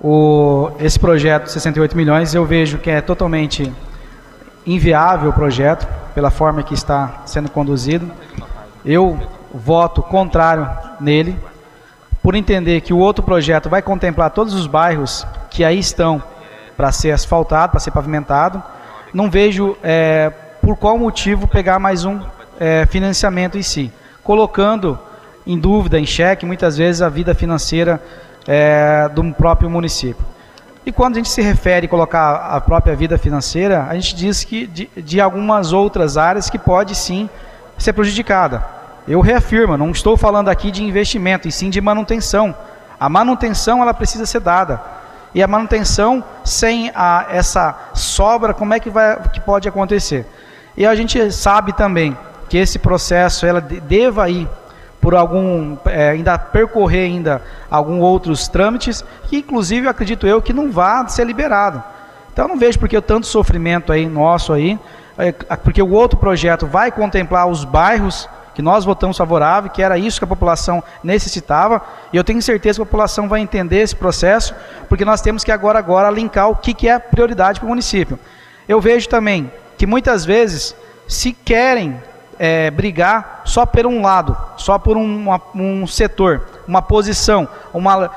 O, esse projeto, 68 milhões, eu vejo que é totalmente inviável o projeto, pela forma que está sendo conduzido. Eu voto contrário nele, por entender que o outro projeto vai contemplar todos os bairros que aí estão para ser asfaltado, para ser pavimentado. Não vejo é, por qual motivo pegar mais um é, financiamento em si, colocando em dúvida, em xeque, muitas vezes a vida financeira é, do próprio município. E quando a gente se refere a colocar a própria vida financeira, a gente diz que de, de algumas outras áreas que pode sim ser prejudicada. Eu reafirmo, não estou falando aqui de investimento, e sim de manutenção. A manutenção ela precisa ser dada. E a manutenção sem a, essa sobra, como é que, vai, que pode acontecer? E a gente sabe também que esse processo ela deva ir por algum é, ainda percorrer ainda alguns outros trâmites que inclusive eu acredito eu que não vá ser liberado. Então eu não vejo porque tanto sofrimento aí nosso aí, é, porque o outro projeto vai contemplar os bairros que nós votamos favorável, que era isso que a população necessitava, e eu tenho certeza que a população vai entender esse processo, porque nós temos que agora agora linkar o que, que é prioridade para o município. Eu vejo também que muitas vezes se querem é, brigar só por um lado, só por um, uma, um setor, uma posição, uma,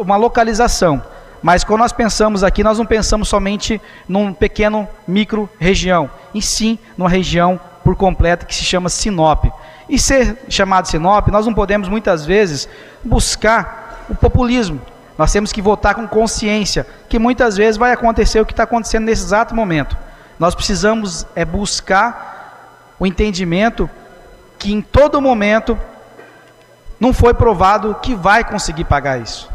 uma localização. Mas quando nós pensamos aqui, nós não pensamos somente num pequeno micro região, e sim numa região por completo que se chama Sinop. E ser chamado Sinop, nós não podemos muitas vezes buscar o populismo. Nós temos que votar com consciência, que muitas vezes vai acontecer o que está acontecendo nesse exato momento. Nós precisamos é buscar o entendimento que em todo momento não foi provado que vai conseguir pagar isso.